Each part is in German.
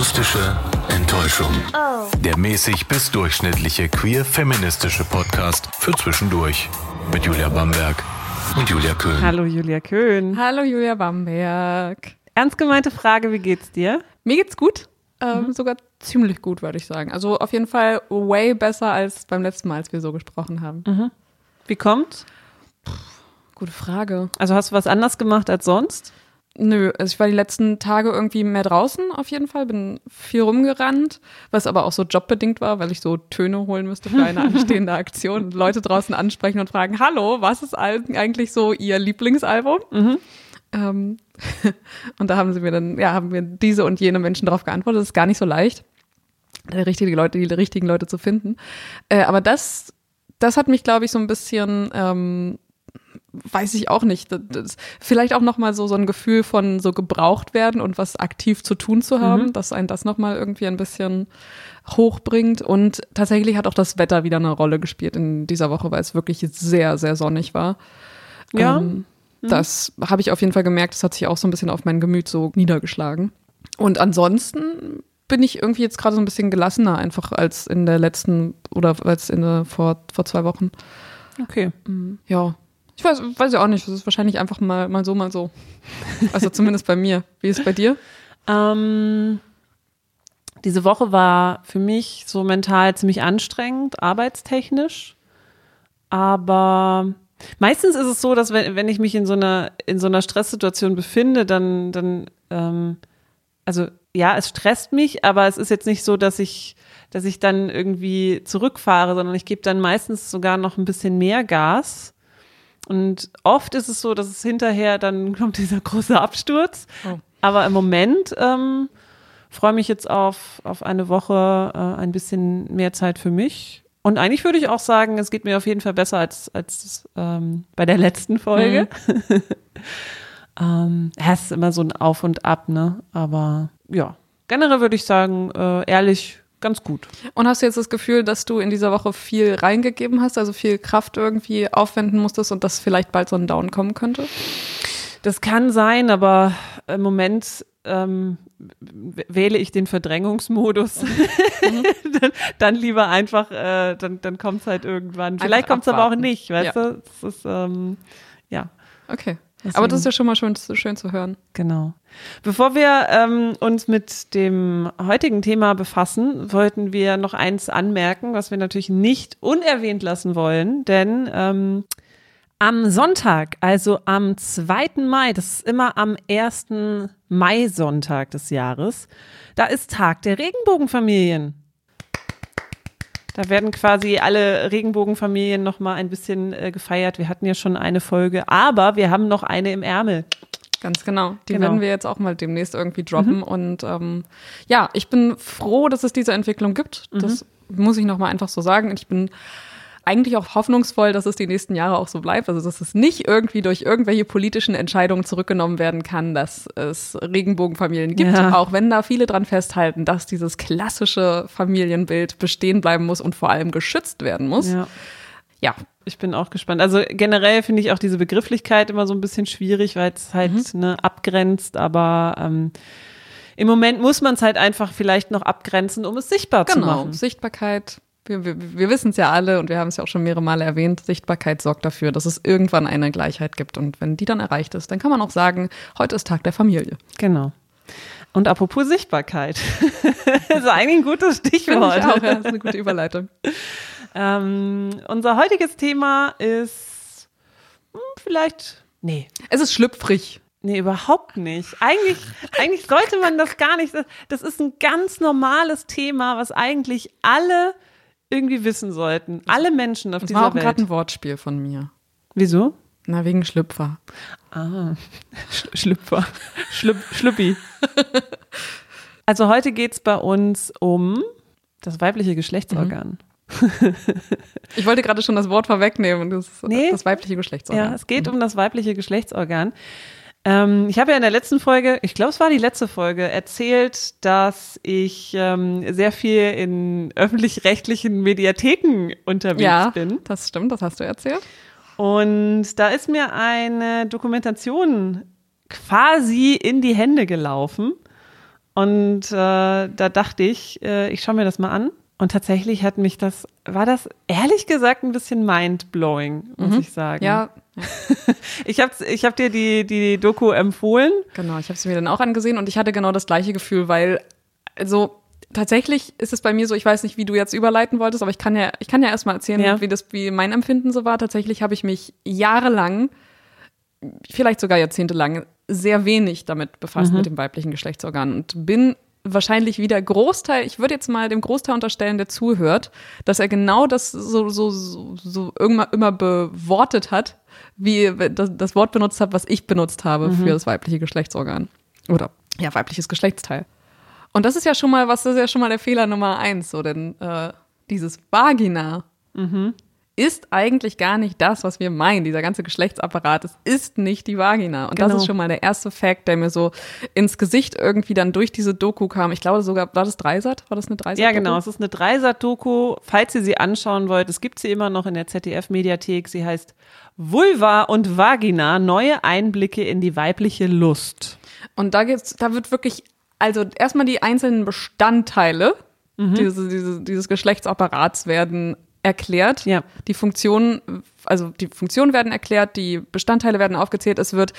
Akustische Enttäuschung. Der mäßig bis durchschnittliche queer-feministische Podcast für zwischendurch. Mit Julia Bamberg und Julia Köhn. Hallo Julia Köhn. Hallo Julia Bamberg. Ernst gemeinte Frage, wie geht's dir? Mir geht's gut. Ähm, Sogar ziemlich gut, würde ich sagen. Also auf jeden Fall way besser als beim letzten Mal, als wir so gesprochen haben. Wie kommt's? Gute Frage. Also hast du was anders gemacht als sonst? Nö, also ich war die letzten Tage irgendwie mehr draußen auf jeden Fall, bin viel rumgerannt, was aber auch so jobbedingt war, weil ich so Töne holen müsste für eine anstehende Aktion und Leute draußen ansprechen und fragen, hallo, was ist eigentlich so ihr Lieblingsalbum? Ähm, und da haben sie mir dann, ja, haben mir diese und jene Menschen darauf geantwortet, das ist gar nicht so leicht, die richtigen Leute, die richtigen Leute zu finden. Äh, aber das, das hat mich, glaube ich, so ein bisschen ähm, weiß ich auch nicht. Vielleicht auch nochmal so, so ein Gefühl von so gebraucht werden und was aktiv zu tun zu haben, dass ein das nochmal irgendwie ein bisschen hochbringt. Und tatsächlich hat auch das Wetter wieder eine Rolle gespielt in dieser Woche, weil es wirklich sehr, sehr sonnig war. Ja. Ähm, Das habe ich auf jeden Fall gemerkt. Das hat sich auch so ein bisschen auf mein Gemüt so niedergeschlagen. Und ansonsten bin ich irgendwie jetzt gerade so ein bisschen gelassener einfach als in der letzten oder als in der, vor, vor zwei Wochen. Okay. Ja. Ich weiß, weiß ja auch nicht. Das ist wahrscheinlich einfach mal, mal so, mal so. Also zumindest bei mir. Wie ist es bei dir? Ähm, diese Woche war für mich so mental ziemlich anstrengend, arbeitstechnisch. Aber meistens ist es so, dass wenn, wenn ich mich in so einer, in so einer Stresssituation befinde, dann, dann, ähm, also ja, es stresst mich, aber es ist jetzt nicht so, dass ich, dass ich dann irgendwie zurückfahre, sondern ich gebe dann meistens sogar noch ein bisschen mehr Gas. Und oft ist es so, dass es hinterher dann kommt dieser große Absturz. Oh. Aber im Moment ähm, freue mich jetzt auf, auf eine Woche äh, ein bisschen mehr Zeit für mich. Und eigentlich würde ich auch sagen, es geht mir auf jeden Fall besser als, als ähm, bei der letzten Folge. ähm, ja, es ist immer so ein Auf und Ab, ne? Aber ja, generell würde ich sagen, äh, ehrlich, ganz gut. Und hast du jetzt das Gefühl, dass du in dieser Woche viel reingegeben hast, also viel Kraft irgendwie aufwenden musstest und dass vielleicht bald so ein Down kommen könnte? Das kann sein, aber im Moment ähm, wähle ich den Verdrängungsmodus. dann, dann lieber einfach, äh, dann, dann kommt es halt irgendwann. Vielleicht kommt es aber auch nicht, weißt Ja. du? Das ist, ähm, ja, Okay. Deswegen- Aber das ist ja schon mal schön, schön zu hören. genau. Bevor wir ähm, uns mit dem heutigen Thema befassen, wollten wir noch eins anmerken, was wir natürlich nicht unerwähnt lassen wollen, denn ähm, am Sonntag, also am 2. Mai, das ist immer am ersten Mai-Sonntag des Jahres, da ist Tag der Regenbogenfamilien. Da werden quasi alle Regenbogenfamilien noch mal ein bisschen äh, gefeiert. Wir hatten ja schon eine Folge, aber wir haben noch eine im Ärmel. Ganz genau. Die Genau. werden wir jetzt auch mal demnächst irgendwie droppen. Und ähm, ja, ich bin froh, dass es diese Entwicklung gibt. Das muss ich nochmal einfach so sagen. Und ich bin eigentlich auch hoffnungsvoll, dass es die nächsten Jahre auch so bleibt. Also, dass es nicht irgendwie durch irgendwelche politischen Entscheidungen zurückgenommen werden kann, dass es Regenbogenfamilien gibt. Ja. Auch wenn da viele dran festhalten, dass dieses klassische Familienbild bestehen bleiben muss und vor allem geschützt werden muss. Ja. Ja, Ich bin auch gespannt. Also generell finde ich auch diese Begrifflichkeit immer so ein bisschen schwierig, weil es halt ne, abgrenzt, aber ähm, im Moment muss man es halt einfach vielleicht noch abgrenzen, um es sichtbar zu Genau, machen. Sichtbarkeit. Wir, wir, wir wissen es ja alle und wir haben es ja auch schon mehrere Male erwähnt. Sichtbarkeit sorgt dafür, dass es irgendwann eine Gleichheit gibt. Und wenn die dann erreicht ist, dann kann man auch sagen, heute ist Tag der Familie. Genau. Und apropos Sichtbarkeit. das ist eigentlich ein gutes Finde Stichwort. ich auch, ja, das ist eine gute Überleitung. Ähm, unser heutiges Thema ist hm, vielleicht. Nee, Es ist schlüpfrig. Nee, überhaupt nicht. Eigentlich, eigentlich sollte man das gar nicht. Das ist ein ganz normales Thema, was eigentlich alle irgendwie wissen sollten. Alle Menschen auf Das dieser war auch Welt. gerade ein Wortspiel von mir. Wieso? Na, wegen Schlüpfer. Ah, Sch Schlüpfer. Schlüpp Schlüppi. Also heute geht's bei uns um das weibliche Geschlechtsorgan. Ich wollte gerade schon das Wort vorwegnehmen. Das, Nee. das weibliche Geschlechtsorgan. Ja, es geht um das weibliche Geschlechtsorgan. Ähm, ich habe ja in der letzten Folge, ich glaube, es war die letzte Folge, erzählt, dass ich ähm, sehr viel in öffentlich-rechtlichen Mediatheken unterwegs ja, bin. das stimmt, das hast du erzählt. Und da ist mir eine Dokumentation quasi in die Hände gelaufen. Und äh, da dachte ich, äh, ich schaue mir das mal an. Und tatsächlich hat mich das, war das ehrlich gesagt ein bisschen mindblowing, muss mhm. ich sagen. Ja. Ich habe ich hab dir die, die Doku empfohlen. Genau, ich habe sie mir dann auch angesehen und ich hatte genau das gleiche Gefühl, weil, also tatsächlich ist es bei mir so, ich weiß nicht, wie du jetzt überleiten wolltest, aber ich kann ja, ich kann ja erstmal erzählen, ja. wie das, wie mein Empfinden so war. Tatsächlich habe ich mich jahrelang, vielleicht sogar jahrzehntelang, sehr wenig damit befasst mhm. mit dem weiblichen Geschlechtsorgan und bin wahrscheinlich wieder Großteil, ich würde jetzt mal dem Großteil unterstellen, der zuhört, dass er genau das so, so, so, so irgendwann immer bewortet hat, wie das, das Wort benutzt hat, was ich benutzt habe mhm. für das weibliche Geschlechtsorgan. Oder ja, weibliches Geschlechtsteil. Und das ist ja schon mal, was ist ja schon mal der Fehler Nummer eins, so denn äh, dieses Vagina mhm ist eigentlich gar nicht das, was wir meinen. Dieser ganze Geschlechtsapparat, es ist nicht die Vagina. Und genau. das ist schon mal der erste Fact, der mir so ins Gesicht irgendwie dann durch diese Doku kam. Ich glaube sogar, war das Dreisat? War das eine Dreisat? -Doku? Ja, genau. Es ist eine Dreisat-Doku. Falls ihr sie anschauen wollt, es gibt sie immer noch in der ZDF-Mediathek. Sie heißt Vulva und Vagina, neue Einblicke in die weibliche Lust. Und da geht's, da wird wirklich, also erstmal die einzelnen Bestandteile mhm. dieses, dieses, dieses Geschlechtsapparats werden erklärt. Ja. Die Funktionen, also die Funktionen werden erklärt, die Bestandteile werden aufgezählt. Es wird,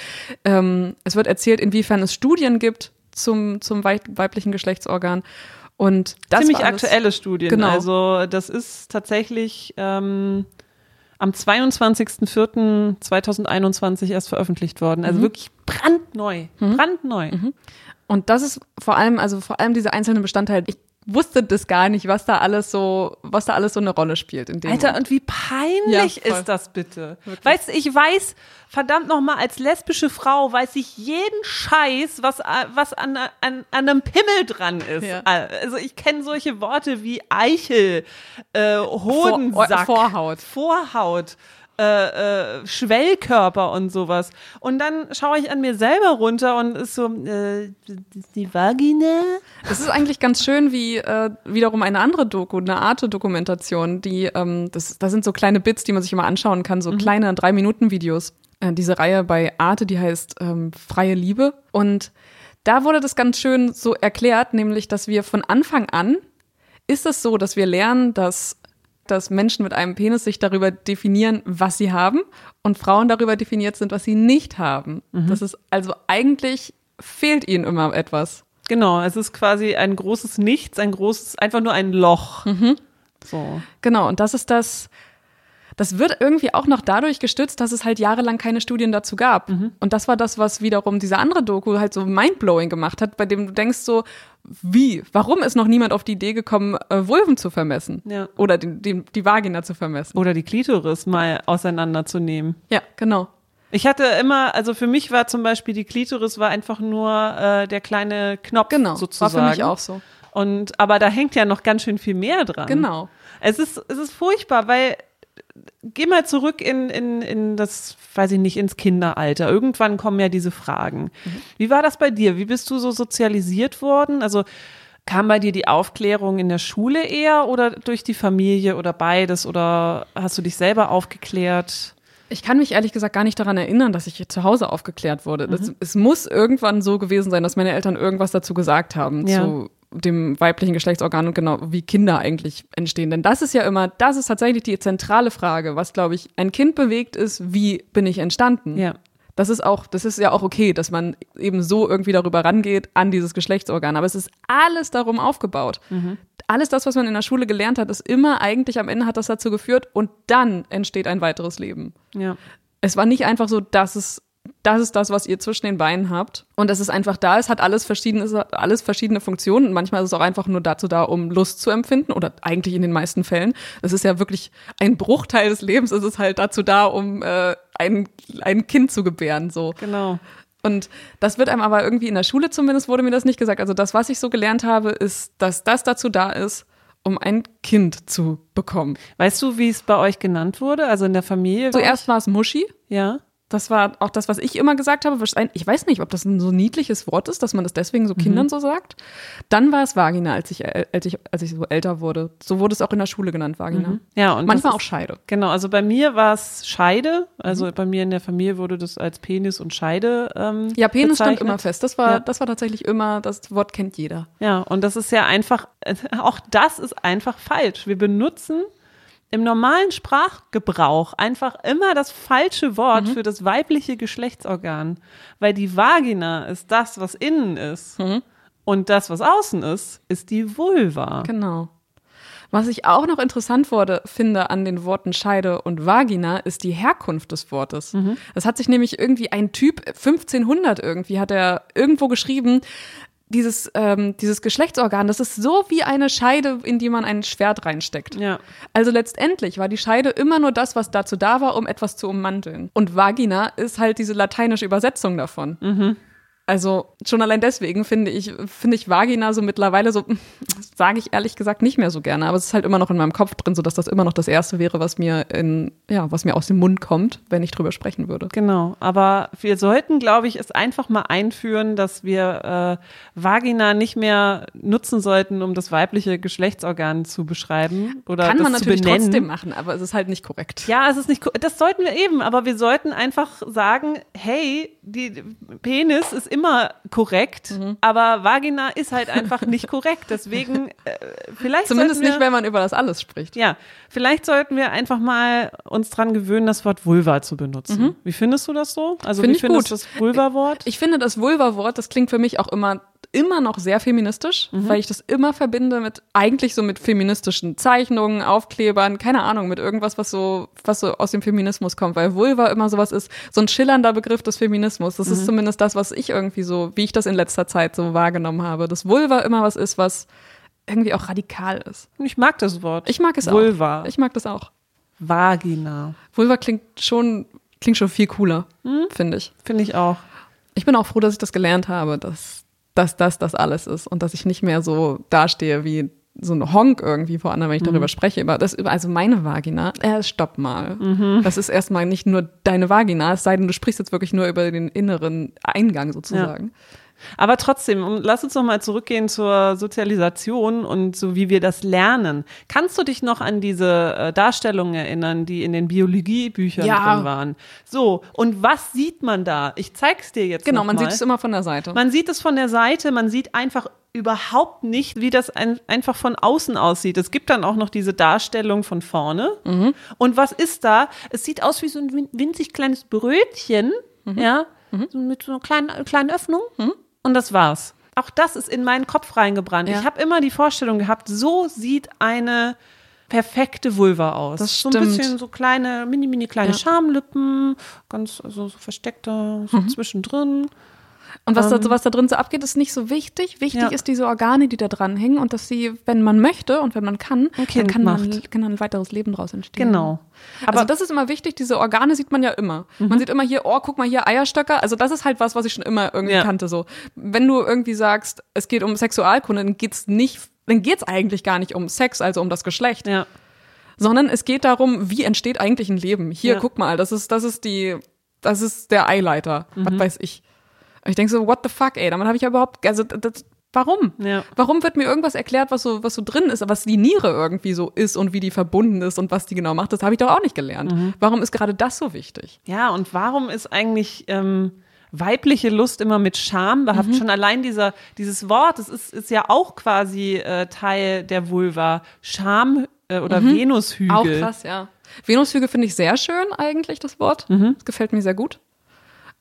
ähm, es wird erzählt, inwiefern es Studien gibt zum, zum weiblichen Geschlechtsorgan. Und das Ziemlich aktuelle Studien. Genau. Also das ist tatsächlich ähm, am 22.04.2021 erst veröffentlicht worden. Also mhm. wirklich brandneu. Mhm. Brandneu. Mhm. Und das ist vor allem, also vor allem diese einzelnen Bestandteile. Ich wusste das gar nicht, was da alles so, was da alles so eine Rolle spielt. In dem Alter, Moment. und wie peinlich ja, ist das bitte? Wirklich. Weißt du, ich weiß, verdammt nochmal, als lesbische Frau weiß ich jeden Scheiß, was, was an, an, an einem Pimmel dran ist. Ja. Also ich kenne solche Worte wie Eichel, äh, Hodensack, Vor Vorhaut. Vorhaut äh, äh, Schwellkörper und sowas. Und dann schaue ich an mir selber runter und ist so, äh, die Vagina. Das ist eigentlich ganz schön, wie äh, wiederum eine andere Doku, eine Arte-Dokumentation, die, ähm, das, das sind so kleine Bits, die man sich immer anschauen kann, so mhm. kleine Drei-Minuten-Videos. Äh, diese Reihe bei Arte, die heißt ähm, Freie Liebe. Und da wurde das ganz schön so erklärt, nämlich, dass wir von Anfang an ist es so, dass wir lernen, dass dass Menschen mit einem Penis sich darüber definieren, was sie haben und Frauen darüber definiert sind, was sie nicht haben. Mhm. Das ist also eigentlich fehlt ihnen immer etwas. Genau, es ist quasi ein großes Nichts, ein großes, einfach nur ein Loch. Mhm. So. Genau, und das ist das, das wird irgendwie auch noch dadurch gestützt, dass es halt jahrelang keine Studien dazu gab. Mhm. Und das war das, was wiederum diese andere Doku halt so mindblowing gemacht hat, bei dem du denkst so, wie? Warum ist noch niemand auf die Idee gekommen, äh, Vulven zu vermessen? Ja. Oder die, die, die Vagina zu vermessen? Oder die Klitoris mal auseinanderzunehmen. Ja, genau. Ich hatte immer, also für mich war zum Beispiel die Klitoris war einfach nur äh, der kleine Knopf genau, sozusagen. War für mich auch so. Und aber da hängt ja noch ganz schön viel mehr dran. Genau. Es ist, es ist furchtbar, weil geh mal zurück in, in, in das, weiß ich nicht, ins Kinderalter. Irgendwann kommen ja diese Fragen. Mhm. Wie war das bei dir? Wie bist du so sozialisiert worden? Also kam bei dir die Aufklärung in der Schule eher oder durch die Familie oder beides? Oder hast du dich selber aufgeklärt? Ich kann mich ehrlich gesagt gar nicht daran erinnern, dass ich zu Hause aufgeklärt wurde. Mhm. Das, es muss irgendwann so gewesen sein, dass meine Eltern irgendwas dazu gesagt haben, ja. zu dem weiblichen Geschlechtsorgan und genau wie Kinder eigentlich entstehen. Denn das ist ja immer, das ist tatsächlich die zentrale Frage, was, glaube ich, ein Kind bewegt ist, wie bin ich entstanden? Ja. Das ist auch, das ist ja auch okay, dass man eben so irgendwie darüber rangeht an dieses Geschlechtsorgan. Aber es ist alles darum aufgebaut. Mhm. Alles das, was man in der Schule gelernt hat, ist immer eigentlich am Ende hat das dazu geführt und dann entsteht ein weiteres Leben. Ja. Es war nicht einfach so, dass es das ist das, was ihr zwischen den Beinen habt. Und es ist einfach da, es hat alles verschiedene, es hat alles verschiedene Funktionen. Und manchmal ist es auch einfach nur dazu da, um Lust zu empfinden. Oder eigentlich in den meisten Fällen. Es ist ja wirklich ein Bruchteil des Lebens, es ist halt dazu da, um äh, ein, ein Kind zu gebären. So. Genau. Und das wird einem aber irgendwie in der Schule zumindest wurde mir das nicht gesagt. Also das, was ich so gelernt habe, ist, dass das dazu da ist, um ein Kind zu bekommen. Weißt du, wie es bei euch genannt wurde? Also in der Familie? Zuerst war es Muschi. Ja. Das war auch das, was ich immer gesagt habe. Ich weiß nicht, ob das ein so niedliches Wort ist, dass man das deswegen so Kindern mhm. so sagt. Dann war es Vagina, als ich, äh, als ich, als ich so älter wurde. So wurde es auch in der Schule genannt, Vagina. Mhm. Ja, und manchmal ist, auch Scheide. Genau, also bei mir war es Scheide. Also mhm. bei mir in der Familie wurde das als Penis und Scheide. Ähm, ja, Penis bezeichnet. stand immer fest. Das war, ja. das war tatsächlich immer, das Wort kennt jeder. Ja, und das ist ja einfach, auch das ist einfach falsch. Wir benutzen im normalen Sprachgebrauch einfach immer das falsche Wort mhm. für das weibliche Geschlechtsorgan, weil die Vagina ist das, was innen ist. Mhm. Und das, was außen ist, ist die Vulva. Genau. Was ich auch noch interessant wurde, finde an den Worten Scheide und Vagina, ist die Herkunft des Wortes. Mhm. Das hat sich nämlich irgendwie ein Typ 1500 irgendwie hat er irgendwo geschrieben, dieses, ähm, dieses Geschlechtsorgan, das ist so wie eine Scheide, in die man ein Schwert reinsteckt. Ja. Also letztendlich war die Scheide immer nur das, was dazu da war, um etwas zu ummanteln. Und Vagina ist halt diese lateinische Übersetzung davon. Mhm. Also schon allein deswegen finde ich, finde ich Vagina so mittlerweile so, sage ich ehrlich gesagt nicht mehr so gerne, aber es ist halt immer noch in meinem Kopf drin, so dass das immer noch das Erste wäre, was mir in, ja, was mir aus dem Mund kommt, wenn ich drüber sprechen würde. Genau, aber wir sollten, glaube ich, es einfach mal einführen, dass wir äh, Vagina nicht mehr nutzen sollten, um das weibliche Geschlechtsorgan zu beschreiben oder Kann man natürlich trotzdem machen, aber es ist halt nicht korrekt. Ja, es ist nicht, das sollten wir eben, aber wir sollten einfach sagen, hey, die Penis ist immer korrekt, mhm. aber Vagina ist halt einfach nicht korrekt. Deswegen äh, vielleicht zumindest wir, nicht, wenn man über das alles spricht. Ja, vielleicht sollten wir einfach mal uns dran gewöhnen, das Wort Vulva zu benutzen. Mhm. Wie findest du das so? Also Find wie findest du das Vulva-Wort? Ich, ich finde das Vulva-Wort, das klingt für mich auch immer immer noch sehr feministisch, mhm. weil ich das immer verbinde mit eigentlich so mit feministischen Zeichnungen, Aufklebern, keine Ahnung, mit irgendwas, was so, was so aus dem Feminismus kommt, weil Vulva immer sowas ist, so ein schillernder Begriff des Feminismus. Das mhm. ist zumindest das, was ich irgendwie so, wie ich das in letzter Zeit so wahrgenommen habe, dass Vulva immer was ist, was irgendwie auch radikal ist. Ich mag das Wort. Ich mag es Vulva. auch. Vulva. Ich mag das auch. Vagina. Vulva klingt schon, klingt schon viel cooler, mhm. finde ich. Finde ich auch. Ich bin auch froh, dass ich das gelernt habe, dass dass das das alles ist und dass ich nicht mehr so dastehe wie so ein Honk irgendwie vor anderen, wenn ich darüber mhm. spreche. Aber das, also meine Vagina, äh, stopp mal. Mhm. Das ist erstmal nicht nur deine Vagina, es sei denn, du sprichst jetzt wirklich nur über den inneren Eingang sozusagen. Ja. Aber trotzdem, lass uns noch mal zurückgehen zur Sozialisation und so wie wir das lernen. Kannst du dich noch an diese äh, Darstellungen erinnern, die in den Biologiebüchern ja. drin waren? So, und was sieht man da? Ich zeig's dir jetzt Genau, man mal. sieht es immer von der Seite. Man sieht es von der Seite, man sieht einfach überhaupt nicht, wie das ein, einfach von außen aussieht. Es gibt dann auch noch diese Darstellung von vorne. Mhm. Und was ist da? Es sieht aus wie so ein winzig kleines Brötchen, mhm. ja, mhm. So mit so einer kleinen, kleinen Öffnung. Und das war's. Auch das ist in meinen Kopf reingebrannt. Ja. Ich habe immer die Vorstellung gehabt, so sieht eine perfekte Vulva aus. Das so stimmt. ein bisschen so kleine, mini, mini kleine ja. Schamlippen, ganz also so versteckter so mhm. zwischendrin. Und was, ähm, da, was da drin so abgeht, ist nicht so wichtig. Wichtig ja. ist diese Organe, die da dran hängen und dass sie, wenn man möchte und wenn man kann, dann kann, man, kann dann ein weiteres Leben daraus entstehen. Genau. Aber also das ist immer wichtig, diese Organe sieht man ja immer. Mhm. Man sieht immer hier, oh, guck mal hier, Eierstöcker. Also das ist halt was, was ich schon immer irgendwie ja. kannte. So, Wenn du irgendwie sagst, es geht um Sexualkunde, dann geht's nicht, dann geht's eigentlich gar nicht um Sex, also um das Geschlecht. Ja. Sondern es geht darum, wie entsteht eigentlich ein Leben. Hier, ja. guck mal, das ist, das ist die, das ist der Eileiter. Mhm. Was weiß ich. Ich denke so, what the fuck, ey, damit habe ich ja überhaupt, also das, Warum? Ja. Warum wird mir irgendwas erklärt, was so, was so drin ist, was die Niere irgendwie so ist und wie die verbunden ist und was die genau macht? Das habe ich doch auch nicht gelernt. Mhm. Warum ist gerade das so wichtig? Ja, und warum ist eigentlich ähm, weibliche Lust immer mit Scham behaftet? Mhm. Schon allein dieser, dieses Wort, das ist, ist ja auch quasi äh, Teil der Vulva. Scham äh, oder mhm. Venushügel. Auch krass, ja. Venushügel finde ich sehr schön eigentlich, das Wort. Mhm. Das gefällt mir sehr gut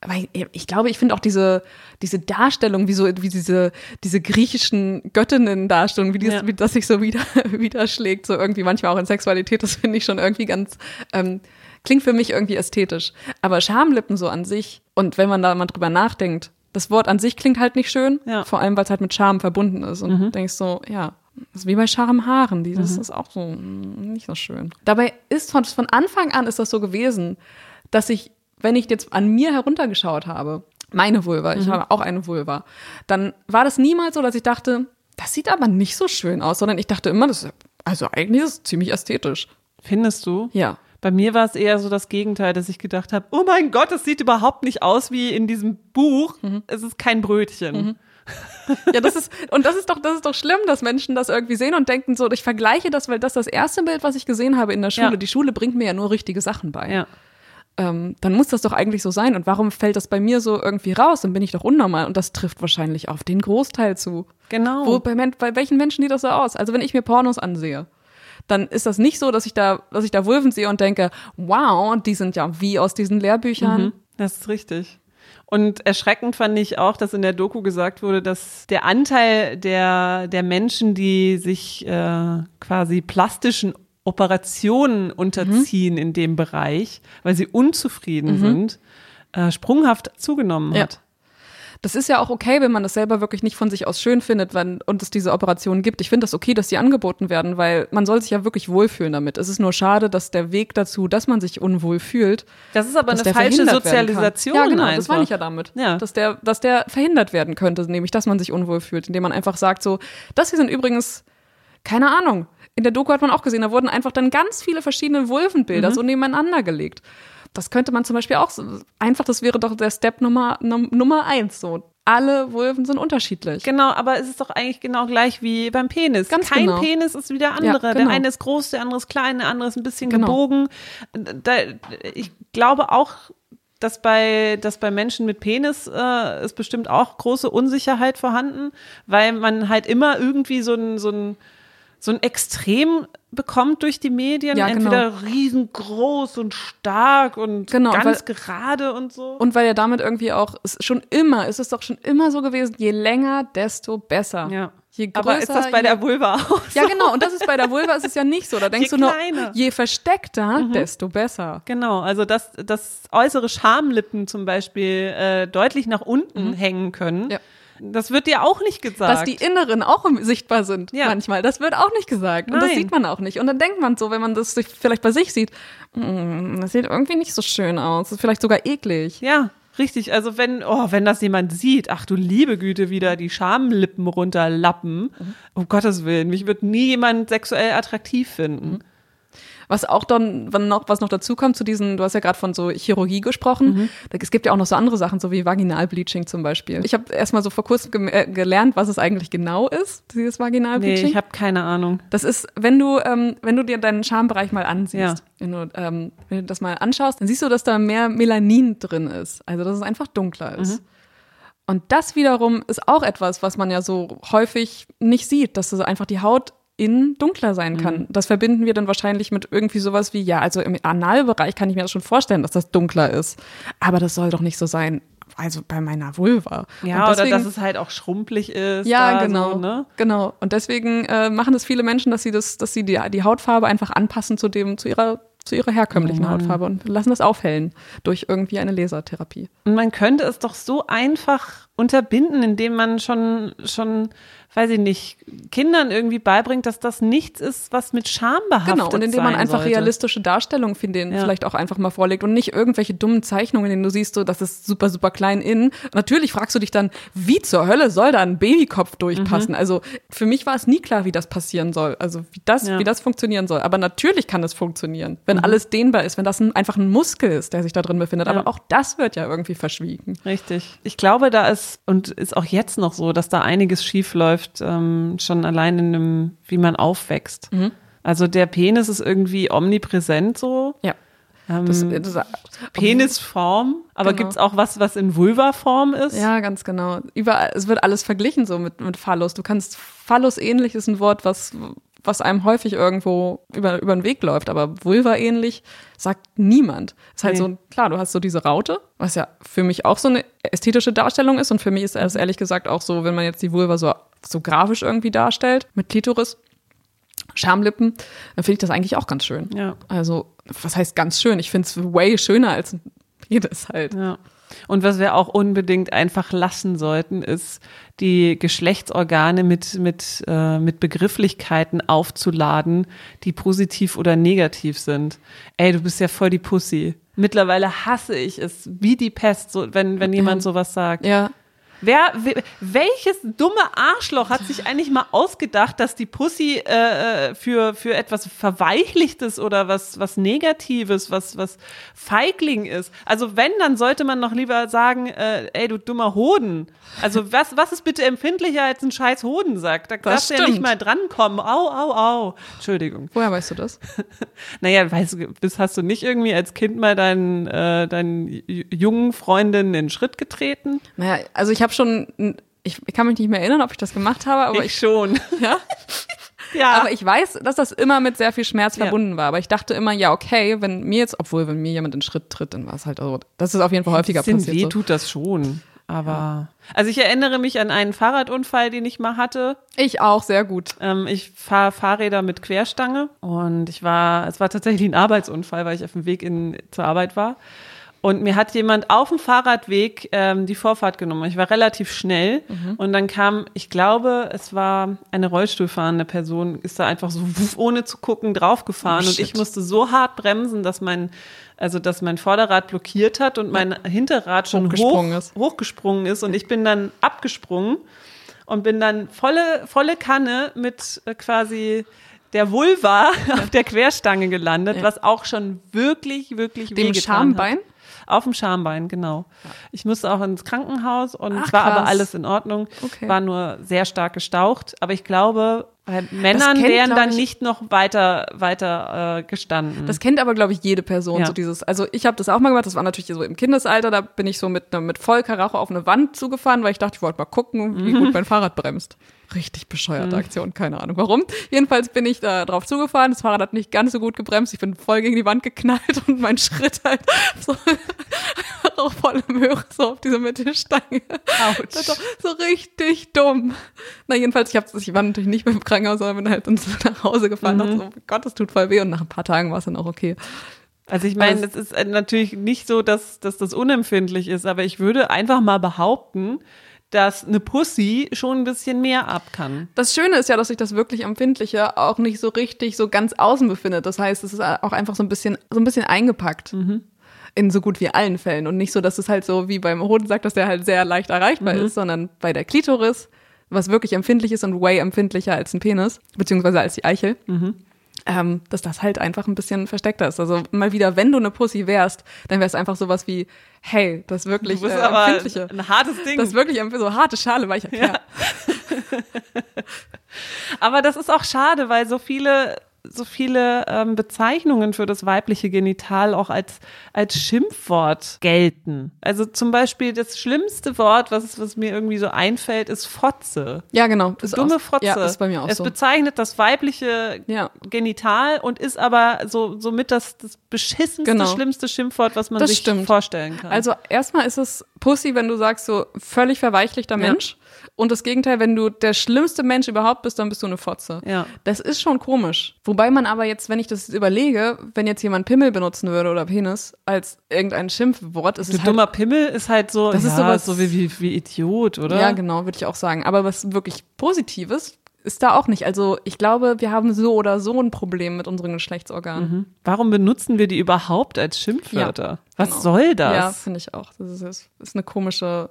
aber ich glaube, ich finde auch diese, diese Darstellung, wie so, wie diese, diese griechischen Göttinnen-Darstellung, wie, dies, ja. wie das sich so wieder, widerschlägt, so irgendwie manchmal auch in Sexualität, das finde ich schon irgendwie ganz, ähm, klingt für mich irgendwie ästhetisch. Aber Schamlippen so an sich, und wenn man da mal drüber nachdenkt, das Wort an sich klingt halt nicht schön, ja. vor allem, weil es halt mit Scham verbunden ist. Und mhm. denkst so, ja, das ist wie bei Schamhaaren, dieses mhm. ist auch so mm, nicht so schön. Dabei ist von, von Anfang an ist das so gewesen, dass ich wenn ich jetzt an mir heruntergeschaut habe, meine Vulva, ich mhm. habe auch eine Vulva, dann war das niemals so, dass ich dachte, das sieht aber nicht so schön aus, sondern ich dachte immer, das ist, also eigentlich ist es ziemlich ästhetisch. Findest du? Ja. Bei mir war es eher so das Gegenteil, dass ich gedacht habe, oh mein Gott, es sieht überhaupt nicht aus wie in diesem Buch. Mhm. Es ist kein Brötchen. Mhm. Ja, das ist, und das ist doch, das ist doch schlimm, dass Menschen das irgendwie sehen und denken so, ich vergleiche das, weil das das erste Bild, was ich gesehen habe in der Schule. Ja. Die Schule bringt mir ja nur richtige Sachen bei. Ja. Ähm, dann muss das doch eigentlich so sein. Und warum fällt das bei mir so irgendwie raus? Dann bin ich doch unnormal. Und das trifft wahrscheinlich auf den Großteil zu. Genau. Wo, bei, bei welchen Menschen sieht das so aus? Also wenn ich mir Pornos ansehe, dann ist das nicht so, dass ich da, dass ich da Wulven sehe und denke, wow, die sind ja wie aus diesen Lehrbüchern. Mhm, das ist richtig. Und erschreckend fand ich auch, dass in der Doku gesagt wurde, dass der Anteil der, der Menschen, die sich äh, quasi plastischen Operationen unterziehen mhm. in dem Bereich, weil sie unzufrieden mhm. sind, äh, sprunghaft zugenommen hat. Ja. Das ist ja auch okay, wenn man das selber wirklich nicht von sich aus schön findet wenn, und es diese Operationen gibt. Ich finde das okay, dass die angeboten werden, weil man soll sich ja wirklich wohlfühlen damit. Es ist nur schade, dass der Weg dazu, dass man sich unwohl fühlt. Das ist aber eine falsche Sozialisation. Ja, genau, einfach. das meine ich ja damit. Ja. Dass, der, dass der verhindert werden könnte, nämlich dass man sich unwohl fühlt, indem man einfach sagt, so, das hier sind übrigens, keine Ahnung. In der Doku hat man auch gesehen, da wurden einfach dann ganz viele verschiedene Wulvenbilder mhm. so nebeneinander gelegt. Das könnte man zum Beispiel auch so, einfach, das wäre doch der Step Nummer, Nummer eins so. Alle Vulven sind unterschiedlich. Genau, aber es ist doch eigentlich genau gleich wie beim Penis. Ganz Kein genau. Penis ist wie der andere. Ja, genau. Der eine ist groß, der andere ist klein, der andere ist ein bisschen genau. gebogen. Da, ich glaube auch, dass bei, dass bei Menschen mit Penis äh, ist bestimmt auch große Unsicherheit vorhanden, weil man halt immer irgendwie so ein, so ein so ein Extrem bekommt durch die Medien. Ja, Entweder genau. riesengroß und stark und genau, ganz weil, gerade und so. Und weil ja damit irgendwie auch, schon immer, ist es doch schon immer so gewesen, je länger, desto besser. Ja. Je größer, Aber ist das bei je, der Vulva auch? So? Ja, genau. Und das ist bei der Vulva ist es ja nicht so. Da denkst je du nur, kleiner. je versteckter, mhm. desto besser. Genau. Also, dass, dass äußere Schamlippen zum Beispiel äh, deutlich nach unten mhm. hängen können. Ja das wird dir auch nicht gesagt. Dass die Inneren auch sichtbar sind ja. manchmal. Das wird auch nicht gesagt. Nein. Und das sieht man auch nicht. Und dann denkt man so, wenn man das vielleicht bei sich sieht, mm, das sieht irgendwie nicht so schön aus. Das ist vielleicht sogar eklig. Ja. Richtig, also wenn, oh, wenn das jemand sieht, ach du liebe Güte, wieder die Schamlippen runterlappen, mhm. um Gottes Willen, mich wird nie jemand sexuell attraktiv finden. Mhm. Was auch dann, noch, was noch dazu kommt zu diesen, du hast ja gerade von so Chirurgie gesprochen. Mhm. Es gibt ja auch noch so andere Sachen, so wie Vaginalbleaching zum Beispiel. Ich habe erstmal so vor kurzem ge äh, gelernt, was es eigentlich genau ist, dieses Vaginalbleaching. Nee, ich habe keine Ahnung. Das ist, wenn du, ähm, wenn du dir deinen Schambereich mal ansiehst, ja. wenn, du, ähm, wenn du das mal anschaust, dann siehst du, dass da mehr Melanin drin ist. Also dass es einfach dunkler ist. Mhm. Und das wiederum ist auch etwas, was man ja so häufig nicht sieht, dass also einfach die Haut innen dunkler sein kann. Mhm. Das verbinden wir dann wahrscheinlich mit irgendwie sowas wie, ja, also im Analbereich kann ich mir das schon vorstellen, dass das dunkler ist. Aber das soll doch nicht so sein. Also bei meiner Vulva. Ja, deswegen, oder dass es halt auch schrumpelig ist. Ja, genau. So, ne? Genau. Und deswegen äh, machen es viele Menschen, dass sie das, dass sie die, die Hautfarbe einfach anpassen zu dem, zu ihrer zu ihrer herkömmlichen oh Hautfarbe und lassen das aufhellen durch irgendwie eine Lasertherapie. Und man könnte es doch so einfach unterbinden, indem man schon, schon weiß ich nicht, Kindern irgendwie beibringt, dass das nichts ist, was mit Scham behaftet Genau, und indem man einfach sollte. realistische Darstellungen finden, ja. vielleicht auch einfach mal vorlegt und nicht irgendwelche dummen Zeichnungen, in denen du siehst, so, das ist super, super klein innen. Natürlich fragst du dich dann, wie zur Hölle soll da ein Babykopf durchpassen? Mhm. Also für mich war es nie klar, wie das passieren soll, also wie das, ja. wie das funktionieren soll. Aber natürlich kann es funktionieren, wenn mhm. alles dehnbar ist, wenn das ein, einfach ein Muskel ist, der sich da drin befindet. Ja. Aber auch das wird ja irgendwie verschwiegen. Richtig. Ich glaube, da ist, und ist auch jetzt noch so, dass da einiges schief läuft ähm, schon allein in dem, wie man aufwächst. Mhm. Also der Penis ist irgendwie omnipräsent so. Ja. Ähm, das, das, Penisform, aber genau. gibt es auch was, was in Vulva-Form ist? Ja, ganz genau. Überall, es wird alles verglichen so mit, mit Phallus. Du kannst, Phallus ähnlich ist ein Wort, was, was einem häufig irgendwo über, über den Weg läuft, aber Vulva ähnlich sagt niemand. Ist halt nee. so, klar, du hast so diese Raute, was ja für mich auch so eine ästhetische Darstellung ist und für mich ist es ehrlich gesagt auch so, wenn man jetzt die Vulva so, so grafisch irgendwie darstellt, mit Klitoris, Schamlippen, dann finde ich das eigentlich auch ganz schön. Ja. Also, was heißt ganz schön? Ich finde es way schöner als jedes halt. Ja. Und was wir auch unbedingt einfach lassen sollten, ist, die Geschlechtsorgane mit, mit, äh, mit Begrifflichkeiten aufzuladen, die positiv oder negativ sind. Ey, du bist ja voll die Pussy. Mittlerweile hasse ich es wie die Pest, so, wenn, wenn jemand sowas sagt. Ja. Wer, welches dumme Arschloch hat sich eigentlich mal ausgedacht, dass die Pussy äh, äh, für, für etwas Verweichlichtes oder was, was Negatives, was, was Feigling ist? Also wenn, dann sollte man noch lieber sagen, äh, ey, du dummer Hoden. Also was, was ist bitte empfindlicher als ein scheiß Hodensack? Da darfst du ja nicht mal drankommen. Au, au, au. Entschuldigung. Woher weißt du das? naja, weißt du, bist, hast du nicht irgendwie als Kind mal deinen, äh, deinen jungen Freundinnen in den Schritt getreten? Naja, also ich habe schon, ich, kann mich nicht mehr erinnern, ob ich das gemacht habe, aber ich, ich schon. Ja. Ja. Aber ich weiß, dass das immer mit sehr viel Schmerz ja. verbunden war. Aber ich dachte immer, ja, okay, wenn mir jetzt, obwohl, wenn mir jemand in Schritt tritt, dann war es halt, also, das ist auf jeden Fall häufiger passiert. Weh so. tut das schon. Aber, also ich erinnere mich an einen Fahrradunfall, den ich mal hatte. Ich auch, sehr gut. Ähm, ich fahre Fahrräder mit Querstange und ich war, es war tatsächlich ein Arbeitsunfall, weil ich auf dem Weg in, zur Arbeit war. Und mir hat jemand auf dem Fahrradweg ähm, die Vorfahrt genommen. Ich war relativ schnell mhm. und dann kam, ich glaube, es war eine Rollstuhlfahrende Person, ist da einfach so ohne zu gucken draufgefahren oh, und ich musste so hart bremsen, dass mein also dass mein Vorderrad blockiert hat und mein Hinterrad schon hochgesprungen, hoch, ist. hochgesprungen ist und ich bin dann abgesprungen und bin dann volle volle Kanne mit äh, quasi der Vulva auf der Querstange gelandet, ja. was auch schon wirklich, wirklich Dem Schambein? Hat. Auf dem Schambein, genau. Ich musste auch ins Krankenhaus und Ach, es war krass. aber alles in Ordnung. Okay. War nur sehr stark gestaucht. Aber ich glaube, bei Männern wären dann ich, nicht noch weiter, weiter äh, gestanden. Das kennt aber, glaube ich, jede Person, ja. so dieses, also ich habe das auch mal gemacht, das war natürlich so im Kindesalter, da bin ich so mit, mit Vollkaracho auf eine Wand zugefahren, weil ich dachte, ich wollte mal gucken, wie gut mein Fahrrad bremst. Richtig bescheuerte mhm. Aktion, keine Ahnung warum. Jedenfalls bin ich da drauf zugefahren, das Fahrrad hat nicht ganz so gut gebremst, ich bin voll gegen die Wand geknallt und mein Schritt halt so auch voll im Höhe, so auf diese Mittelstange. Autsch. So richtig dumm. Na jedenfalls, ich, hab, ich war natürlich nicht beim Krankenhaus Krankenhaus, sondern bin halt uns nach Hause gefahren mhm. und so, Gott, das tut voll weh. Und nach ein paar Tagen war es dann auch okay. Also ich meine, es ist natürlich nicht so, dass, dass das unempfindlich ist, aber ich würde einfach mal behaupten, dass eine Pussy schon ein bisschen mehr ab kann. Das Schöne ist ja, dass sich das wirklich Empfindliche auch nicht so richtig so ganz außen befindet. Das heißt, es ist auch einfach so ein bisschen, so ein bisschen eingepackt. Mhm. In so gut wie allen Fällen. Und nicht so, dass es halt so wie beim Hoden sagt, dass der halt sehr leicht erreichbar mhm. ist, sondern bei der Klitoris was wirklich empfindlich ist und way empfindlicher als ein Penis, beziehungsweise als die Eichel. Mhm. Ähm, dass das halt einfach ein bisschen versteckter ist. Also mal wieder, wenn du eine Pussy wärst, dann wär's einfach sowas wie, hey, das wirklich du bist äh, aber empfindliche. Ein hartes Ding. Das ist wirklich so harte Schale, weil ich ja. ja. aber das ist auch schade, weil so viele so viele ähm, Bezeichnungen für das weibliche Genital auch als, als Schimpfwort gelten. Also zum Beispiel das schlimmste Wort, was, was mir irgendwie so einfällt, ist Fotze. Ja, genau. Ist Dumme auch, Fotze. Ja, ist bei mir auch es so. bezeichnet das weibliche ja. Genital und ist aber so somit das, das beschissenste, genau. schlimmste Schimpfwort, was man das sich stimmt. vorstellen kann. Also erstmal ist es Pussy, wenn du sagst so völlig verweichlichter ja. Mensch. Und das Gegenteil, wenn du der schlimmste Mensch überhaupt bist, dann bist du eine Fotze. Ja. Das ist schon komisch. Wobei man aber jetzt, wenn ich das überlege, wenn jetzt jemand Pimmel benutzen würde oder Penis als irgendein Schimpfwort, ist es halt, dummer Pimmel ist halt so, das ja, ist sowas so wie, wie, wie Idiot, oder? Ja, genau, würde ich auch sagen. Aber was wirklich Positives ist da auch nicht. Also ich glaube, wir haben so oder so ein Problem mit unseren Geschlechtsorganen. Mhm. Warum benutzen wir die überhaupt als Schimpfwörter? Ja, Was genau. soll das? Ja, finde ich auch. Das ist, ist eine komische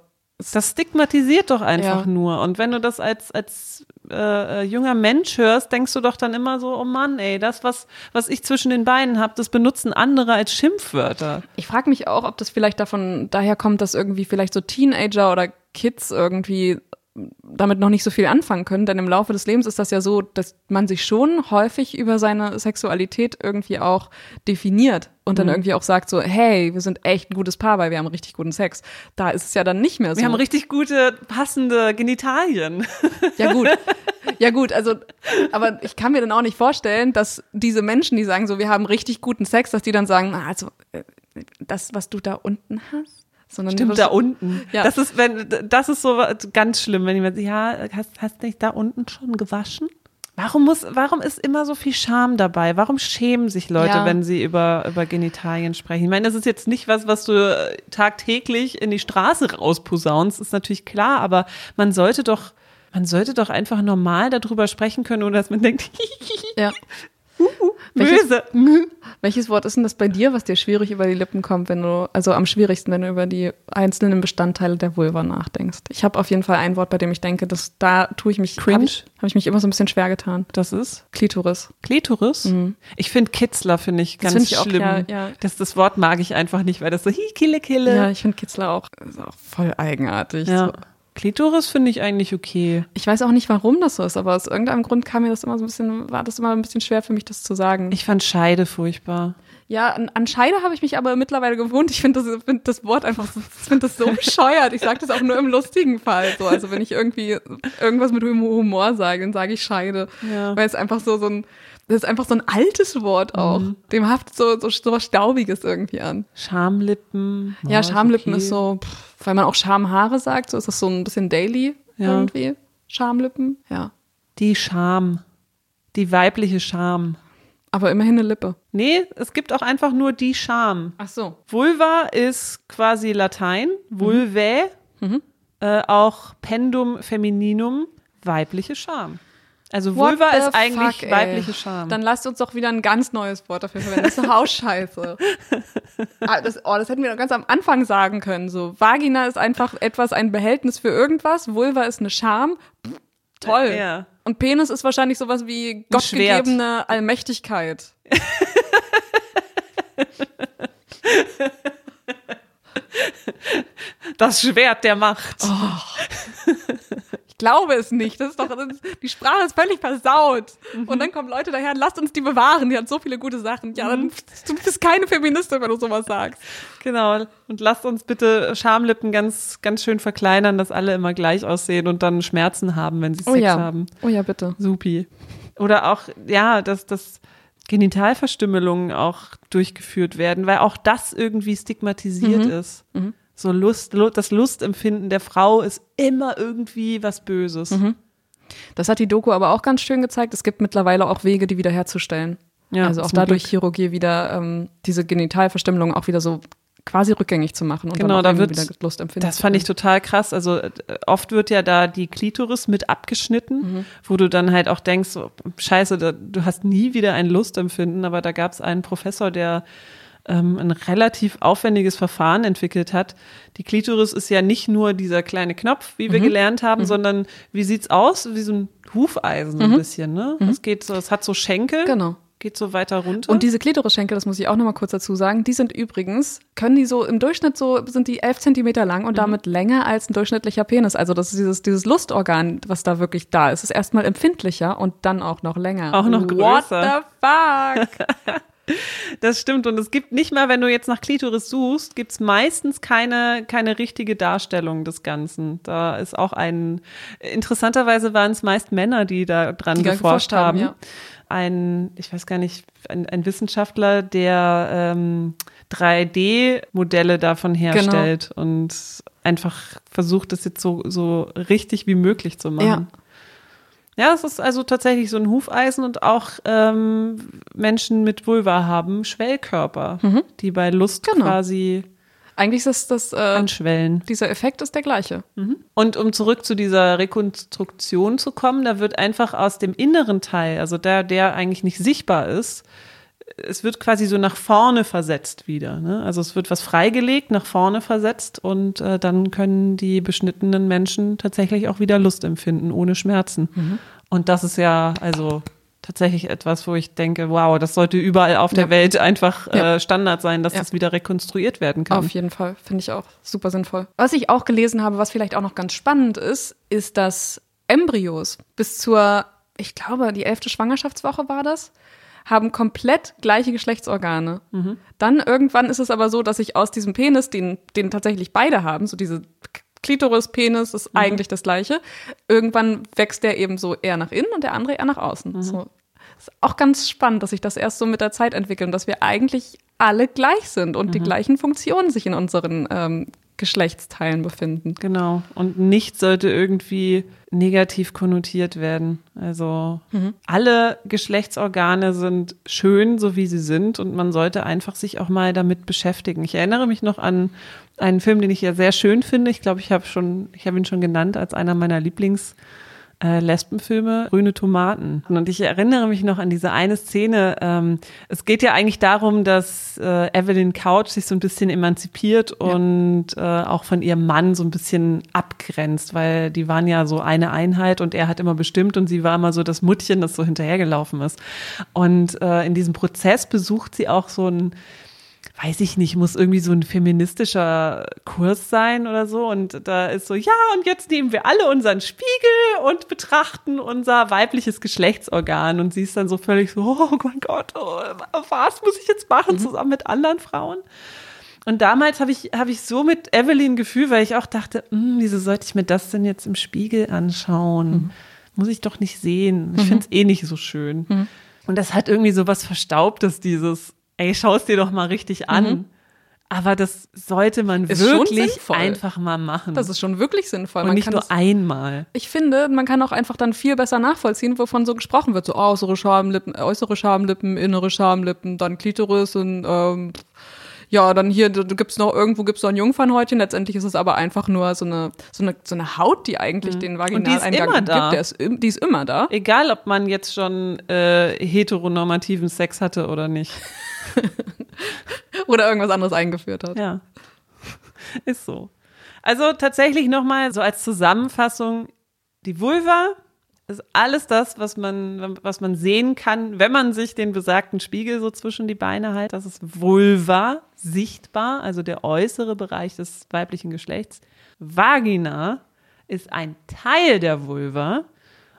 das stigmatisiert doch einfach ja. nur. Und wenn du das als, als äh, junger Mensch hörst, denkst du doch dann immer so, oh Mann, ey, das, was, was ich zwischen den Beinen habe, das benutzen andere als Schimpfwörter. Ich frage mich auch, ob das vielleicht davon daher kommt, dass irgendwie vielleicht so Teenager oder Kids irgendwie damit noch nicht so viel anfangen können, denn im Laufe des Lebens ist das ja so, dass man sich schon häufig über seine Sexualität irgendwie auch definiert und dann mhm. irgendwie auch sagt so, hey, wir sind echt ein gutes Paar, weil wir haben richtig guten Sex. Da ist es ja dann nicht mehr so. Wir haben richtig gute, passende Genitalien. Ja gut, ja gut, also, aber ich kann mir dann auch nicht vorstellen, dass diese Menschen, die sagen so, wir haben richtig guten Sex, dass die dann sagen, also äh, das, was du da unten hast, sondern Stimmt, da unten. Ja. Das ist, wenn, das ist so ganz schlimm, wenn jemand, ja, hast, hast nicht da unten schon gewaschen? Warum muss, warum ist immer so viel Scham dabei? Warum schämen sich Leute, ja. wenn sie über, über Genitalien sprechen? Ich meine, das ist jetzt nicht was, was du tagtäglich in die Straße rausposaunst, ist natürlich klar, aber man sollte doch, man sollte doch einfach normal darüber sprechen können, ohne dass man denkt, ja. Böse. Welches Wort ist denn das bei dir, was dir schwierig über die Lippen kommt, wenn du, also am schwierigsten, wenn du über die einzelnen Bestandteile der Vulva nachdenkst? Ich habe auf jeden Fall ein Wort, bei dem ich denke, dass da tue ich mich, Cringe? habe ich, mich immer so ein bisschen schwer getan. Das ist Klitoris. Klitoris. Mhm. Ich finde Kitzler finde ich ganz find ich auch, schlimm. ja, ja. Das, das Wort mag ich einfach nicht, weil das so hi, kille, kille. Ja, ich finde Kitzler auch, auch voll eigenartig. Ja. So. Klitoris finde ich eigentlich okay. Ich weiß auch nicht, warum das so ist, aber aus irgendeinem Grund kam mir das immer so ein bisschen, war das immer ein bisschen schwer für mich, das zu sagen. Ich fand Scheide furchtbar. Ja, an, an Scheide habe ich mich aber mittlerweile gewohnt. Ich finde das, find das Wort einfach, so- ich finde das so bescheuert. Ich sage das auch nur im lustigen Fall. So, also wenn ich irgendwie irgendwas mit Humor sage, dann sage ich Scheide, Ja. weil es einfach so so ein, das ist einfach so ein altes Wort auch. Dem haftet so so, so was Staubiges irgendwie an. Schamlippen. Ja, Oh, Schamlippen okay. ist so, pff, weil man auch Schamhaare sagt, so ist das so ein bisschen daily Ja. irgendwie. Schamlippen, ja. Die Scham. Die weibliche Scham. Aber immerhin eine Lippe. Nee, es gibt auch einfach nur die Scham. Ach so. Vulva ist quasi Latein, Vulvae, Mhm. äh, auch Pendum femininum, weibliche Scham. Also Vulva ist eigentlich fuck, weibliche Scham. Dann lasst uns doch wieder ein ganz neues Wort dafür verwenden. Das ist eine Hausscheiße. ah, das, oh, das hätten wir doch ganz am Anfang sagen können. So, Vagina ist einfach etwas, ein Behältnis für irgendwas. Vulva ist eine Scham. Pff, Toll. Ja. Und Penis ist wahrscheinlich sowas wie gottgegebene Allmächtigkeit. Das Schwert der Macht. Oh. Ich glaube es nicht. Das ist doch, das ist, die Sprache ist völlig versaut. Und dann kommen Leute daher, lasst uns die bewahren. Die hat so viele gute Sachen. Ja, dann, du bist keine Feministin, wenn du sowas sagst. Genau. Und lasst uns bitte Schamlippen ganz, ganz schön verkleinern, dass alle immer gleich aussehen und dann Schmerzen haben, wenn sie Sex haben. Oh ja, bitte. Supi. Oder auch, ja, dass, dass Genitalverstümmelungen auch durchgeführt werden, weil auch das irgendwie stigmatisiert Mhm. ist. So Lust, Lu- das Lustempfinden der Frau ist immer irgendwie was Böses. Mhm. Das hat die Doku aber auch ganz schön gezeigt. Es gibt mittlerweile auch Wege, die wiederherzustellen. Ja, also auch dadurch Glück. Chirurgie wieder ähm, diese Genitalverstümmelung auch wieder so quasi rückgängig zu machen und Genau, dann da wird- wieder Lust empfinden. Das fand ich total krass. Also äh, oft wird ja da die Klitoris mit abgeschnitten, Mhm. wo du dann halt auch denkst, so, scheiße, da, du hast nie wieder ein Lustempfinden. Aber da gab es einen Professor, der ähm, ein relativ aufwendiges Verfahren entwickelt hat. Die Klitoris ist ja nicht nur dieser kleine Knopf, wie wir Mhm. gelernt haben, sondern wie sieht's aus? Wie so ein Hufeisen so ein bisschen, ne? Es geht so, es hat so Schenkel, Mhm. Genau. geht so weiter runter. Und diese Klitorisschenkel, das muss ich auch nochmal kurz dazu sagen, die sind übrigens, können die so im Durchschnitt so, sind die elf Zentimeter lang Mhm. und damit länger als ein durchschnittlicher Penis. Also das ist dieses, dieses Lustorgan, was da wirklich da ist, ist erstmal empfindlicher und dann auch noch länger. Auch noch What größer. the fuck? Das stimmt. Und es gibt nicht mal, wenn du jetzt nach Klitoris suchst, gibt es meistens keine, keine richtige Darstellung des Ganzen. Da ist auch ein, interessanterweise waren es meist Männer, die da dran Die geforscht haben, ja. Ein, ich weiß gar nicht, ein, ein Wissenschaftler, der ähm, 3D-Modelle davon Genau. herstellt und einfach versucht, das jetzt so, so richtig wie möglich zu machen. Ja. Ja, es ist also tatsächlich so ein Hufeisen und auch ähm, Menschen mit Vulva haben Schwellkörper, die bei Lust Genau. quasi Eigentlich ist das, äh, anschwellen. dieser Effekt ist der gleiche. Und um zurück zu dieser Rekonstruktion zu kommen, da wird einfach aus dem inneren Teil, also der, der eigentlich nicht sichtbar ist, es wird quasi so nach vorne versetzt wieder. Ne? Also es wird was freigelegt, nach vorne versetzt und äh, dann können die beschnittenen Menschen tatsächlich auch wieder Lust empfinden, ohne Schmerzen. Und das ist ja also tatsächlich etwas, wo ich denke, wow, das sollte überall auf der Ja. Welt einfach Ja. äh, Standard sein, dass Ja. das wieder rekonstruiert werden kann. Auf jeden Fall, finde ich auch super sinnvoll. Was ich auch gelesen habe, was vielleicht auch noch ganz spannend ist, ist, dass Embryos bis zur, ich glaube, die elfte Schwangerschaftswoche war das, haben komplett gleiche Geschlechtsorgane. Dann irgendwann ist es aber so, dass sich aus diesem Penis, den, den tatsächlich beide haben, so diese Klitoris, Penis ist eigentlich das gleiche, irgendwann wächst der eben so eher nach innen und der andere eher nach außen. So. ist auch ganz spannend, dass sich das erst so mit der Zeit entwickelt und dass wir eigentlich alle gleich sind und die gleichen Funktionen sich in unseren ähm, Geschlechtsteilen befinden. Genau. Und nichts sollte irgendwie negativ konnotiert werden. Also alle Geschlechtsorgane sind schön, so wie sie sind, und man sollte einfach sich auch mal damit beschäftigen. Ich erinnere mich noch an einen Film, den ich ja sehr schön finde. Ich glaube, ich habe schon, ich habe ihn schon genannt als einer meiner Lieblings äh, Lesbenfilme Grüne Tomaten. Und ich erinnere mich noch an diese eine Szene. Ähm, es geht ja eigentlich darum, dass äh, Evelyn Couch sich so ein bisschen emanzipiert ja. und äh, auch von ihrem Mann so ein bisschen abgrenzt, weil die waren ja so eine Einheit und er hat immer bestimmt und sie war immer so das Muttchen, das so hinterhergelaufen ist. Und äh, in diesem Prozess besucht sie auch so ein weiß ich nicht, muss irgendwie so ein feministischer Kurs sein oder so. Und da ist so, ja, und jetzt nehmen wir alle unseren Spiegel und betrachten unser weibliches Geschlechtsorgan. Und sie ist dann so völlig so, oh mein Gott, oh, was muss ich jetzt machen, mhm. zusammen mit anderen Frauen? Und damals habe ich, hab ich so mit Evelyn Gefühl, weil ich auch dachte, hm, wieso sollte ich mir das denn jetzt im Spiegel anschauen? Mhm. Muss ich doch nicht sehen. Ich mhm. finde es eh nicht so schön. Mhm. Und das hat irgendwie so was Verstaubtes, dieses, ey, schau es dir doch mal richtig an. Mhm. Aber das sollte man ist wirklich einfach mal machen. Das ist schon wirklich sinnvoll. Und man nicht nur einmal. Ich finde, man kann auch einfach dann viel besser nachvollziehen, wovon so gesprochen wird. So äußere Schamlippen, äußere Schamlippen, innere Schamlippen, dann Klitoris und ähm, ja, dann hier gibt's noch irgendwo gibt's noch ein Jungfernhäutchen. Letztendlich ist es aber einfach nur so eine so eine so eine Haut, die eigentlich mhm. den Vaginaleingang gibt. Der ist, die ist immer da. Egal, ob man jetzt schon äh, heteronormativen Sex hatte oder nicht. Oder irgendwas anderes eingeführt hat. Ja. Ist so. Also tatsächlich nochmal so als Zusammenfassung, die Vulva ist alles das, was man, was man sehen kann, wenn man sich den besagten Spiegel so zwischen die Beine hält. Das ist Vulva, sichtbar, also der äußere Bereich des weiblichen Geschlechts. Vagina ist ein Teil der Vulva,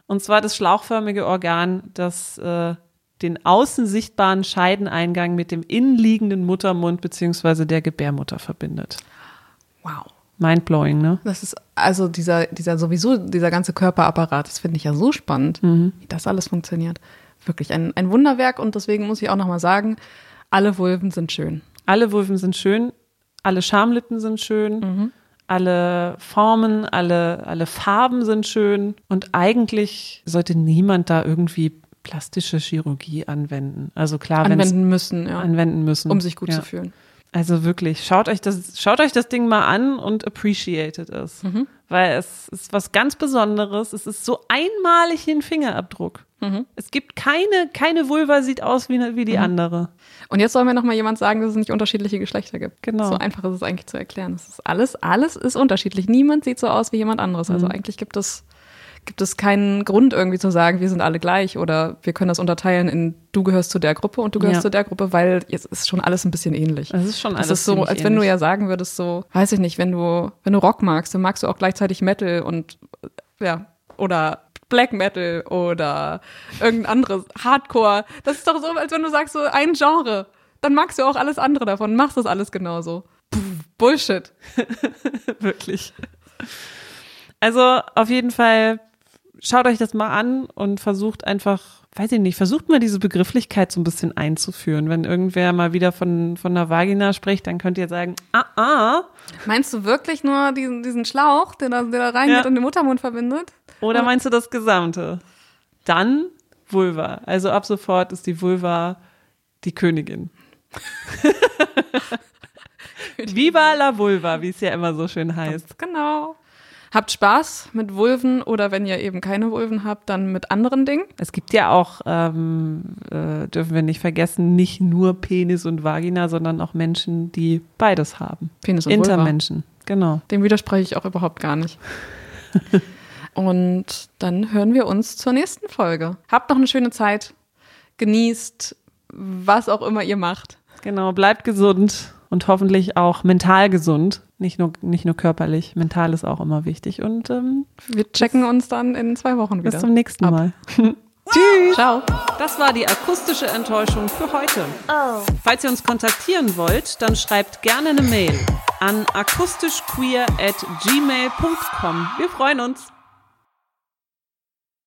und zwar das schlauchförmige Organ, das äh, den außen sichtbaren Scheideneingang mit dem innenliegenden Muttermund bzw. der Gebärmutter verbindet. Wow. Mindblowing, ne? Das ist also dieser, dieser sowieso, dieser ganze Körperapparat, das finde ich ja so spannend, mhm. wie das alles funktioniert. Wirklich ein, ein Wunderwerk und deswegen muss ich auch nochmal sagen, alle Vulven sind schön. Alle Vulven sind schön, alle Schamlippen sind schön, mhm. alle Formen, alle, alle Farben sind schön und eigentlich sollte niemand da irgendwie plastische Chirurgie anwenden. Also klar, anwenden müssen, ja. anwenden müssen, um sich gut ja. zu fühlen. Also wirklich, schaut euch das, schaut euch das Ding mal an und appreciated es. Mhm. Weil es ist was ganz Besonderes. Es ist so einmalig ein Fingerabdruck. Mhm. Es gibt keine, keine Vulva sieht aus wie, wie die mhm. andere. Und jetzt soll mir noch mal jemand sagen, dass es nicht unterschiedliche Geschlechter gibt. Genau. So einfach ist es eigentlich zu erklären. Es ist alles, alles ist unterschiedlich. Niemand sieht so aus wie jemand anderes. Also mhm. eigentlich gibt es gibt es keinen Grund irgendwie zu sagen, wir sind alle gleich oder wir können das unterteilen in du gehörst zu der Gruppe und du gehörst ja. zu der Gruppe, weil jetzt ist schon alles ein bisschen ähnlich. Es ist schon alles Es ist so, als wenn du ja sagen würdest so, weiß ich nicht, wenn du wenn du Rock magst, dann magst du auch gleichzeitig Metal und ja, oder Black Metal oder irgendein anderes Hardcore. Das ist doch so, als wenn du sagst so ein Genre, dann magst du auch alles andere davon, machst das alles genauso. Puh, Bullshit. Wirklich. Also auf jeden Fall schaut euch das mal an und versucht einfach, weiß ich nicht, versucht mal diese Begrifflichkeit so ein bisschen einzuführen. Wenn irgendwer mal wieder von, von einer Vagina spricht, dann könnt ihr sagen, ah, ah. Meinst du wirklich nur diesen, diesen Schlauch, der da, der da reingeht ja. und den Muttermund verbindet? Oder meinst du das Gesamte? Dann Vulva. Also ab sofort ist die Vulva die Königin. Viva la Vulva, wie es ja immer so schön heißt. Genau. Habt Spaß mit Vulven oder wenn ihr eben keine Vulven habt, dann mit anderen Dingen. Es gibt ja auch, ähm, äh, dürfen wir nicht vergessen, nicht nur Penis und Vagina, sondern auch Menschen, die beides haben. Penis und Intermenschen, Vulva. genau. Dem widerspreche ich auch überhaupt gar nicht. und dann hören wir uns zur nächsten Folge. Habt noch eine schöne Zeit. Genießt, was auch immer ihr macht. Genau, bleibt gesund und hoffentlich auch mental gesund. Nicht nur, nicht nur körperlich, mental ist auch immer wichtig. Und ähm, wir checken uns dann in zwei Wochen wieder. Bis zum nächsten Ab. Mal. Tschüss. Ciao. Das war die akustische Enttäuschung für heute. Oh. Falls ihr uns kontaktieren wollt, dann schreibt gerne eine Mail an akustischqueer at gmail.com. Wir freuen uns.